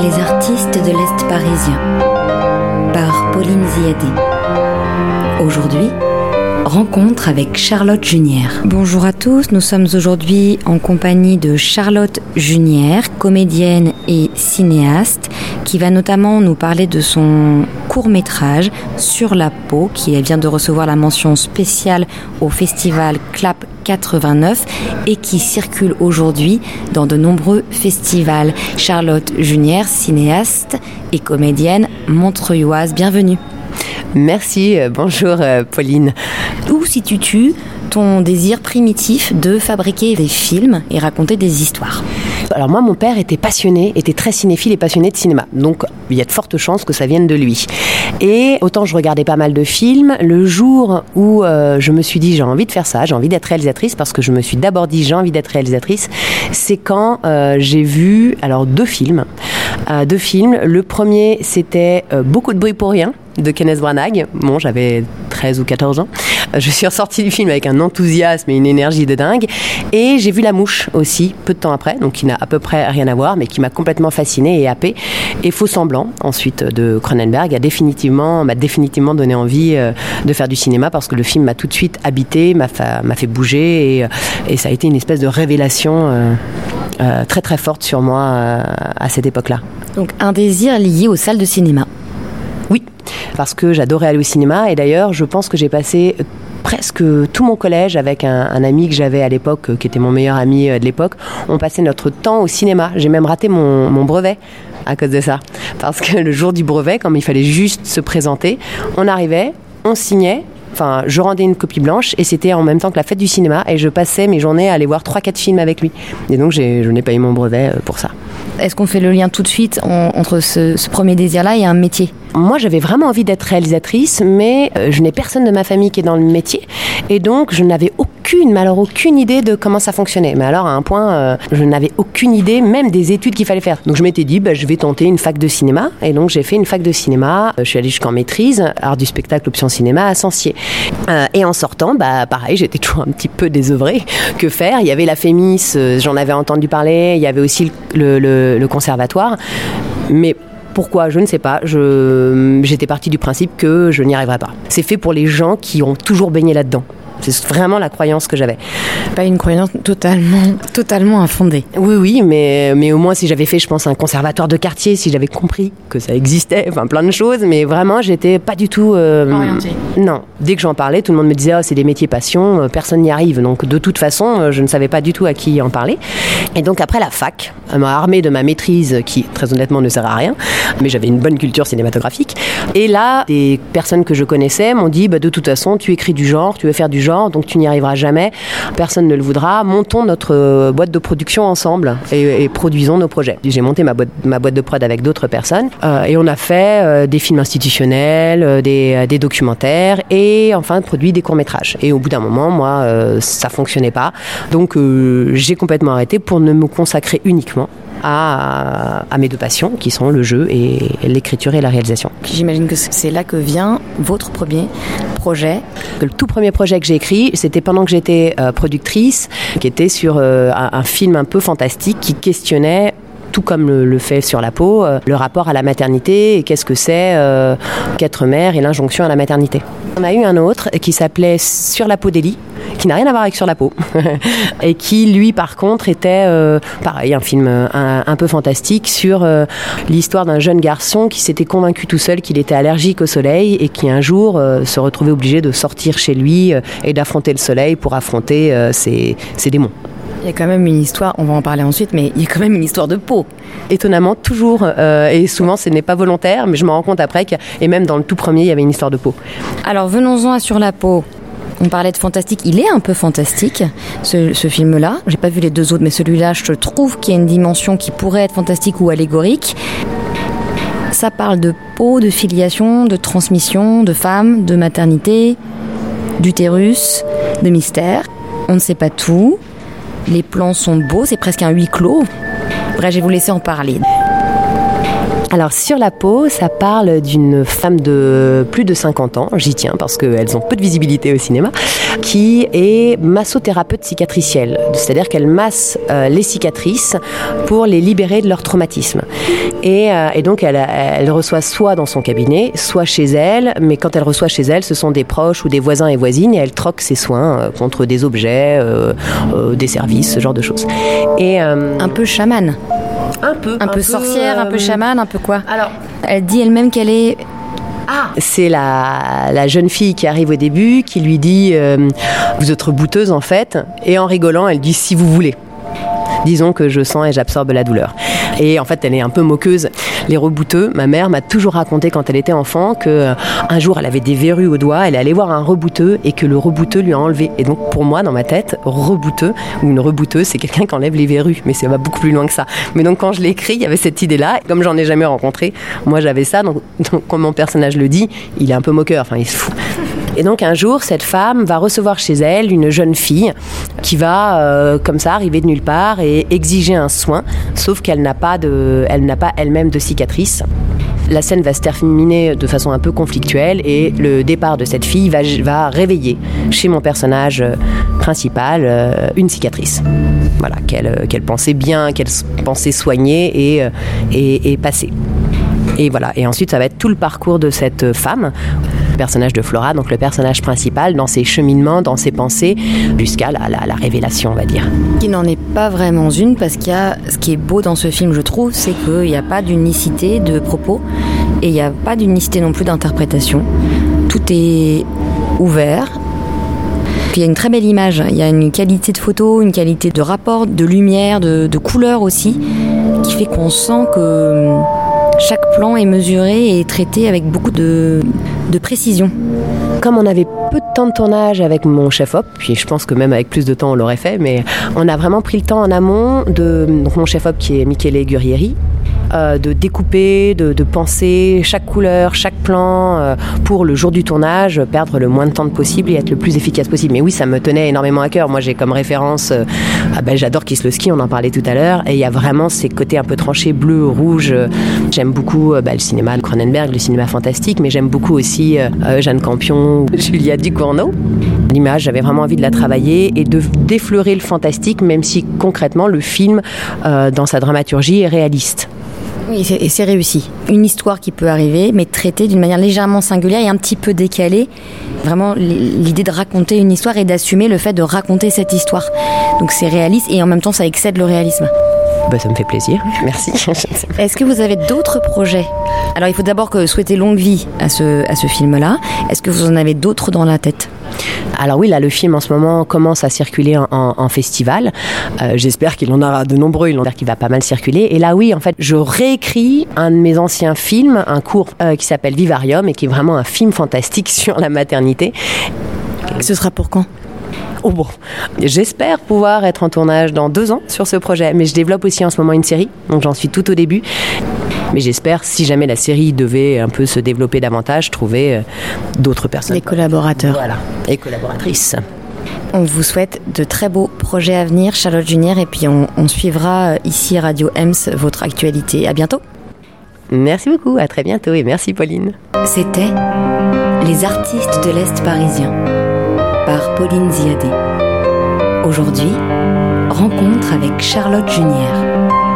Les artistes de l'Est parisien par Pauline Ziadé. Aujourd'hui, rencontre avec Charlotte Junière. Bonjour à tous, nous sommes aujourd'hui en compagnie de Charlotte Junière, comédienne et cinéaste, qui va notamment nous parler de son court métrage Sur la peau, qui vient de recevoir la mention spéciale au festival Clap 89 et qui circule aujourd'hui dans de nombreux festivals. Charlotte Junière, cinéaste et comédienne montreuilloise, bienvenue. Merci, euh, bonjour euh, Pauline. Où situes-tu ton désir primitif de fabriquer des films et raconter des histoires? Alors moi, mon père était passionné, était très cinéphile et passionné de cinéma. Donc il y a de fortes chances que ça vienne de lui. Et autant je regardais pas mal de films, le jour où euh, je me suis dit j'ai envie de faire ça, j'ai envie d'être réalisatrice, parce que je me suis d'abord dit j'ai envie d'être réalisatrice, c'est quand j'ai vu alors deux films. deux films. Le premier c'était Beaucoup de bruit pour rien de Kenneth Branagh. Bon, j'avais 13 ou 14 ans. Je suis ressortie du film avec un enthousiasme et une énergie de dingue. Et j'ai vu La Mouche aussi, peu de temps après, donc qui n'a à peu près rien à voir, mais qui m'a complètement fascinée et happée. Et Faux Semblant, ensuite de Cronenberg, a définitivement, m'a définitivement donné envie euh, de faire du cinéma parce que le film m'a tout de suite habité, m'a fait, bouger et, euh, et, ça a été une espèce de révélation euh, très très forte sur moi à cette époque-là. Donc un désir lié aux salles de cinéma parce que j'adorais aller au cinéma et d'ailleurs je pense que j'ai passé presque tout mon collège avec un, ami que j'avais à l'époque, qui était mon meilleur ami euh, de l'époque. On passait notre temps au cinéma. J'ai même raté mon, mon, brevet à cause de ça. Parce que le jour du brevet, comme il fallait juste se présenter, on arrivait, on signait. Enfin, je rendais une copie blanche et c'était en même temps que la fête du cinéma et je passais mes journées à aller voir 3-4 films avec lui. Et donc, je n'ai pas eu mon brevet euh, pour ça. Est-ce qu'on fait le lien tout de suite entre ce, premier désir-là et un métier moi, j'avais vraiment envie d'être réalisatrice, mais euh, je n'ai personne de ma famille qui est dans le métier. Et donc, je n'avais aucune, mais alors aucune idée de comment ça fonctionnait. Mais alors, à un point, euh, je n'avais aucune idée même des études qu'il fallait faire. Donc, je m'étais dit, bah, je vais tenter une fac de cinéma. Et donc, j'ai fait une fac de cinéma. Euh, je suis allée jusqu'en maîtrise, art du spectacle, option cinéma à Sancier. et en sortant, bah, pareil, j'étais toujours un petit peu désœuvrée. Que faire? Il y avait la Fémis, j'en avais entendu parler. Il y avait aussi le conservatoire. Mais pourquoi Je ne sais pas. J'étais partie du principe que je n'y arriverais pas. C'est fait pour les gens qui ont toujours baigné là-dedans. C'est vraiment la croyance que j'avais. Pas une croyance totalement, totalement infondée. Oui, oui, mais, mais au moins si j'avais fait, je pense, un conservatoire de quartier, si j'avais compris que ça existait, enfin plein de choses, mais vraiment, j'étais pas du tout. Euh, Orientée. Non. Dès que j'en parlais, tout le monde me disait, oh, c'est des métiers passion, euh, personne n'y arrive. Donc de toute façon, euh, je ne savais pas du tout à qui en parler. Et donc après la fac, elle m'a armée de ma maîtrise, qui très honnêtement ne sert à rien, mais j'avais une bonne culture cinématographique. Et là, des personnes que je connaissais m'ont dit, bah, de toute façon, tu écris du genre, tu veux faire du genre donc tu n'y arriveras jamais, personne ne le voudra. Montons notre euh, boîte de production ensemble et, produisons nos projets. J'ai monté ma boîte, ma boîte de prod avec d'autres personnes euh, et on a fait euh, des films institutionnels, des, documentaires et enfin produit des courts-métrages. Et au bout d'un moment, moi, ça fonctionnait pas. Donc j'ai complètement arrêté pour ne me consacrer uniquement à, à, mes deux passions qui sont le jeu et l'écriture et la réalisation. J'imagine que c'est là que vient votre premier projet. Le tout premier projet que j'ai écrit, c'était pendant que j'étais euh, productrice, qui était sur euh, un, film un peu fantastique qui questionnait tout comme le, fait sur la peau, euh, le rapport à la maternité et qu'est-ce que c'est qu'être mère et l'injonction à la maternité. On a eu un autre qui s'appelait Sur la peau d'Elie, qui n'a rien à voir avec Sur la peau, et qui, lui, par contre, était, euh, pareil, un film un, peu fantastique sur l'histoire d'un jeune garçon qui s'était convaincu tout seul qu'il était allergique au soleil et qui, un jour, se retrouvait obligé de sortir chez lui et d'affronter le soleil pour affronter ses démons. Il y a quand même une histoire, on va en parler ensuite, mais il y a quand même une histoire de peau. Étonnamment, toujours, euh, et souvent ce n'est pas volontaire, mais je me rends compte après que, et même dans le tout premier, il y avait une histoire de peau. Alors venons-en à Sur la peau. On parlait de fantastique, il est un peu fantastique, ce, film-là. J'ai pas vu les deux autres, mais celui-là, je trouve qu'il y a une dimension qui pourrait être fantastique ou allégorique. Ça parle de peau, de filiation, de transmission, de femme, de maternité, d'utérus, de mystère. On ne sait pas tout. Les plans sont beaux, c'est presque un huis clos. Bref, je vais vous laisser en parler. Alors sur la peau, ça parle d'une femme de plus de 50 ans, j'y tiens parce qu'elles ont peu de visibilité au cinéma, qui est massothérapeute cicatricielle, c'est-à-dire qu'elle masse euh, les cicatrices pour les libérer de leur traumatisme. Et, euh, donc elle, elle, reçoit soit dans son cabinet, soit chez elle, mais quand elle reçoit chez elle, ce sont des proches ou des voisins et voisines et elle troque ses soins euh, contre des objets, des services, ce genre de choses. Et, un peu chamane un peu. Un, peu, sorcière, un peu chamane, un peu quoi Alors, elle dit elle-même qu'elle est ah. C'est la, la, jeune fille qui arrive au début, qui lui dit euh, Vous êtes bouteuse en fait. Et en rigolant, elle dit Si vous voulez. Disons que je sens et j'absorbe la douleur. Et en fait, elle est un peu moqueuse. Les rebouteux, ma mère m'a toujours raconté quand elle était enfant que euh, un jour elle avait des verrues au doigt, elle est allée voir un rebouteux et que le rebouteux lui a enlevé. Et donc pour moi, dans ma tête, rebouteux ou une rebouteuse, c'est quelqu'un qui enlève les verrues. Mais ça va beaucoup plus loin que ça. Mais donc quand je l'ai écrit, il y avait cette idée-là. Comme j'en ai jamais rencontré, moi j'avais ça. Donc, donc, comme mon personnage le dit, il est un peu moqueur. Enfin, il se fout. Et donc un jour, cette femme va recevoir chez elle une jeune fille qui va, euh, comme ça, arriver de nulle part et exiger un soin, sauf qu'elle n'a pas de, elle n'a pas elle-même de cicatrice. La scène va se terminer de façon un peu conflictuelle et le départ de cette fille va, réveiller chez mon personnage euh, principal euh, une cicatrice. Voilà, qu'elle pensait bien, qu'elle pensait soigner et passer. Et voilà. Et ensuite, ça va être tout le parcours de cette femme personnage de Flora, donc le personnage principal, dans ses cheminements, dans ses pensées, jusqu'à la, la, révélation, on va dire. Qui n'en est pas vraiment une, parce qu'il y a ce qui est beau dans ce film, je trouve, c'est qu'il n'y a pas d'unicité de propos et il n'y a pas d'unicité non plus d'interprétation. Tout est ouvert, il y a une très belle image, il y a une qualité de photo, une qualité de rapport, de lumière, de, de couleur aussi, qui fait qu'on sent que chaque plan est mesuré et traité avec beaucoup de, précision. Comme on avait peu de temps de tournage avec mon chef-op, puis je pense que même avec plus de temps on l'aurait fait, mais on a vraiment pris le temps en amont de mon chef-op qui est Michele Gurrieri, euh, de découper, de, penser chaque couleur, chaque plan euh, pour le jour du tournage, perdre le moins de temps possible et être le plus efficace possible. Mais oui, ça me tenait énormément à cœur. Moi, j'ai comme référence, euh, ah ben, j'adore Ski, on en parlait tout à l'heure, et il y a vraiment ces côtés un peu tranchés, bleu, rouge. J'aime beaucoup bah, le cinéma de Cronenberg, le cinéma fantastique, mais j'aime beaucoup aussi Jeanne Campion, Julia Ducournau. L'image, j'avais vraiment envie de la travailler et de d'effleurer le fantastique, même si concrètement le film, dans sa dramaturgie, est réaliste. Oui, et c'est réussi. Une histoire qui peut arriver, mais traitée d'une manière légèrement singulière et un petit peu décalée. Vraiment, l'idée de raconter une histoire et d'assumer le fait de raconter cette histoire. Donc c'est réaliste et en même temps ça excède le réalisme. Bah, ça me fait plaisir, merci. Est-ce que vous avez d'autres projets? Alors il faut d'abord que souhaiter longue vie à ce, à ce film-là. Est-ce que vous en avez d'autres dans la tête? Alors oui, là, le film en ce moment commence à circuler en, festival. Euh, j'espère qu'il en aura de nombreux, il en qu'il va pas mal circuler. Et là, oui, en fait, je réécris un de mes anciens films, un cours euh, qui s'appelle Vivarium et qui est vraiment un film fantastique sur la maternité. Ce sera pour quand? Oh bon, j'espère pouvoir être en tournage dans deux ans sur ce projet, mais je développe aussi en ce moment une série, donc j'en suis tout au début. Mais j'espère, si jamais la série devait un peu se développer davantage, trouver euh, d'autres personnes. Des collaborateurs. Voilà, et collaboratrices. On vous souhaite de très beaux projets à venir, Charlotte Junior, et puis on, on suivra euh, ici Radio EMS votre actualité. À bientôt. Merci beaucoup, à très bientôt et merci Pauline. C'était Les artistes de l'Est parisien par Pauline Ziadé. Aujourd'hui, rencontre avec Charlotte Junière.